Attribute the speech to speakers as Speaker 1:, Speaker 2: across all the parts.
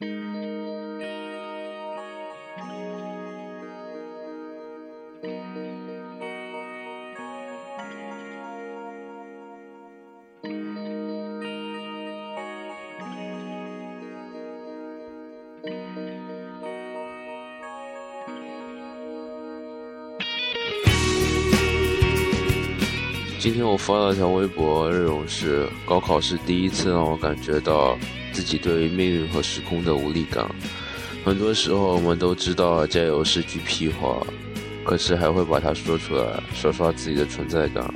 Speaker 1: Thank you. 今天我发了条微博，内容是：高考是第一次让我感觉到自己对于命运和时空的无力感。很多时候，我们都知道加油是句屁话，可是还会把它说出来，刷刷自己的存在感。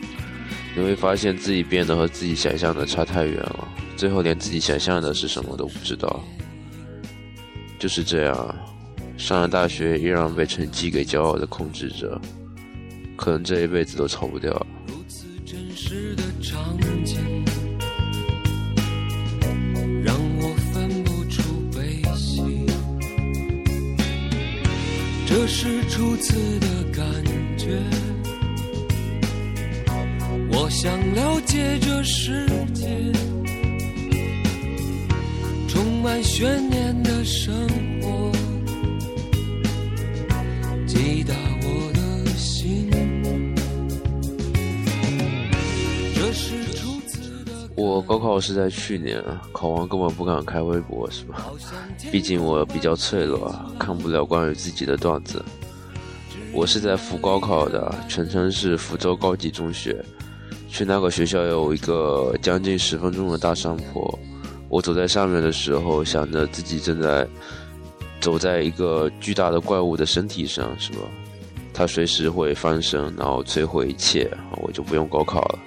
Speaker 1: 你会发现自己变得和自己想象的差太远了，最后连自己想象的是什么都不知道。就是这样，上了大学依然被成绩给骄傲的控制着，可能这一辈子都逃不掉。
Speaker 2: 这是初次的感觉，我想了解这世界，充满悬念的生活，我
Speaker 1: 高考是在去年，考完根本不敢开微博，是吧？毕竟我比较脆弱，看不了关于自己的段子。我是在福高考的，全称是福州高级中学。去那个学校有一个将近十分钟的大山坡，我走在上面的时候，想着自己正在走在一个巨大的怪物的身体上，是吧？它随时会翻身，然后摧毁一切，我就不用高考了。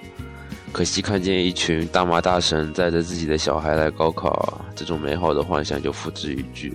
Speaker 1: 可惜看见一群大妈大神载着自己的小孩来高考，这种美好的幻想就付之一炬。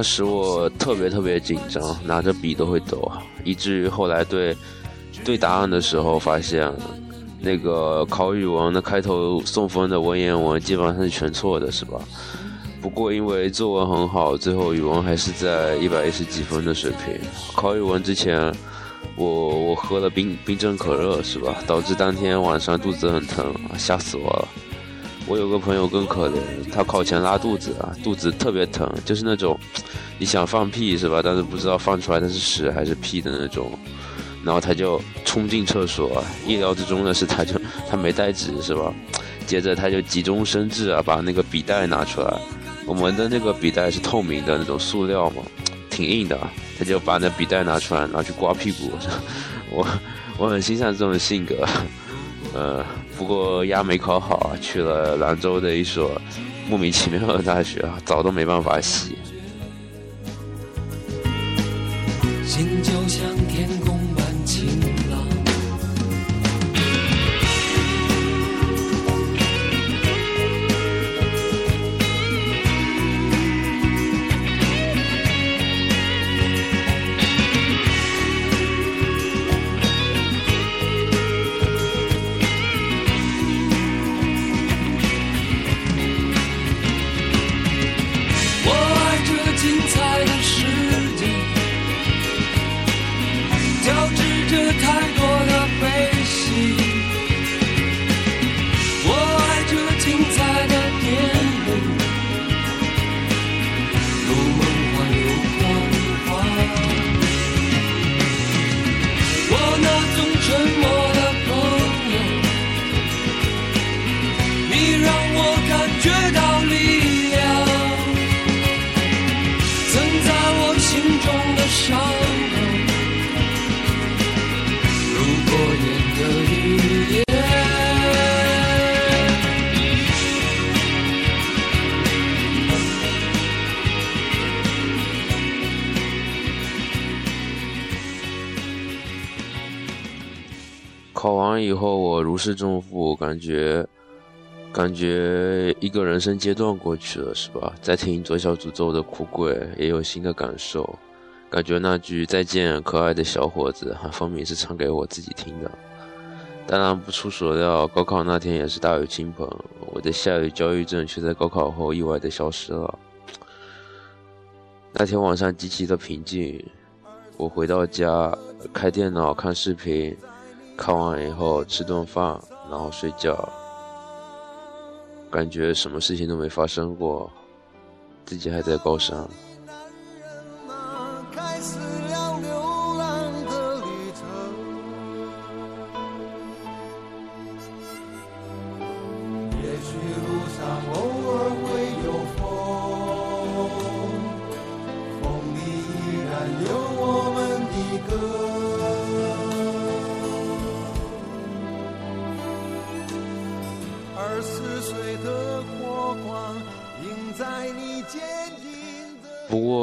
Speaker 1: 那时我特别特别紧张，拿着笔都会抖，以至于后来对对答案的时候，发现那个考语文的开头送分的文言文基本上是全错的，是吧？不过因为作文很好，最后语文还是在一百一十几分的水平。考语文之前，我我喝了冰冰镇可乐，是吧？导致当天晚上肚子很疼，吓死我了。我有个朋友更可怜，他考前拉肚子啊，肚子特别疼，就是那种你想放屁是吧？但是不知道放出来的是屎还是屁的那种。然后他就冲进厕所，意料之中的是，他就他没带纸是吧？接着他就急中生智啊，把那个笔袋拿出来。我们的那个笔袋是透明的那种塑料嘛，挺硬的。他就把那笔袋拿出来，拿去刮屁股。我我很欣赏这种性格，呃。不过压没考好，去了兰州的一所莫名其妙的大学，澡都没办法洗。
Speaker 2: 心就像天空心中的伤如过眼的云烟
Speaker 1: 考完以后我如释重负感觉感觉一个人生阶段过去了，是吧？在听左小诅咒的苦鬼，也有新的感受。感觉那句再见，可爱的小伙子，分明是唱给我自己听的。当然不出所料，高考那天也是大雨倾盆，我的下雨焦虑症却在高考后意外的消失了。那天晚上极其的平静，我回到家，开电脑看视频，看完以后吃顿饭，然后睡觉。感觉什么事情都没发生过，自己还在高三。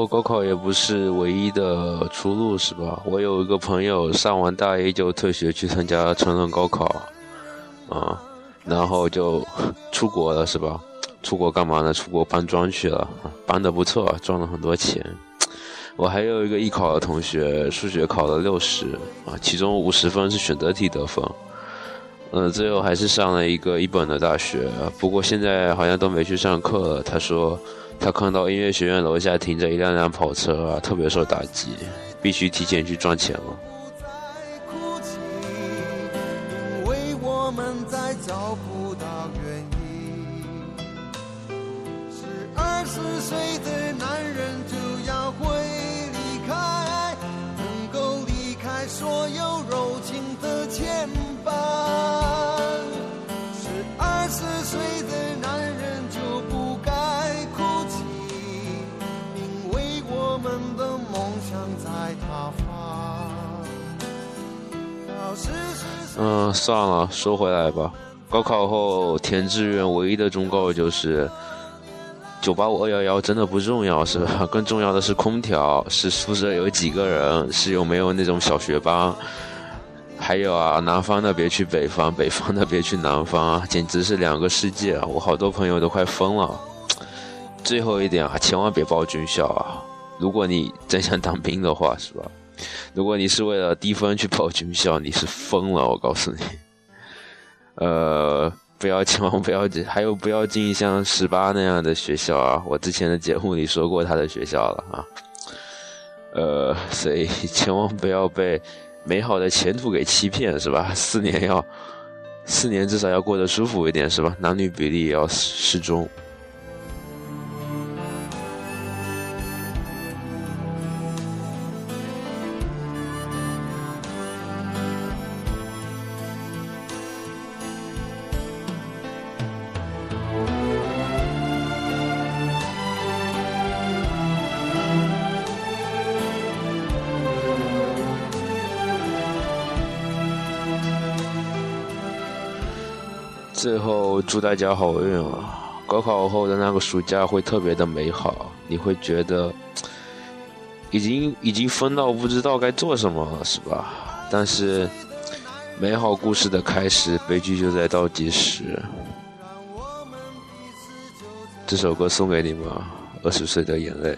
Speaker 1: 高考也不是唯一的出路，是吧？我有一个朋友上完大一就退学去参加成人高考，啊，然后就出国了，是吧？出国干嘛呢？出国搬砖去了，搬的不错，赚了很多钱。我还有一个艺考的同学，数学考了六十，啊，其中五十分是选择题得分，嗯，最后还是上了一个一本的大学，不过现在好像都没去上课了。他说。他看到音乐学院楼下停着一辆辆跑车啊，特别受打击，必须提前去赚钱了。嗯，算了，说回来吧。高考后填志愿唯一的忠告就是：985、211真的不重要，是吧？更重要的是空调，是宿舍有几个人，是有没有那种小学班。还有啊，南方的别去北方，北方的别去南方啊，简直是两个世界啊！我好多朋友都快疯了。最后一点啊，千万别报军校啊！如果你真想当兵的话，是吧？如果你是为了低分去报军校，你是疯了！我告诉你，呃，不要千万不要，还有不要进像十八那样的学校啊！我之前的节目里说过他的学校了啊。呃，所以千万不要被美好的前途给欺骗，是吧？四年要，四年至少要过得舒服一点，是吧？男女比例也要适中。最后祝大家好运啊！高考后的那个暑假会特别的美好，你会觉得 已经已经疯到不知道该做什么了，是吧？但是美好故事的开始，悲剧就在倒计时。这首歌送给你们，二十岁的眼泪。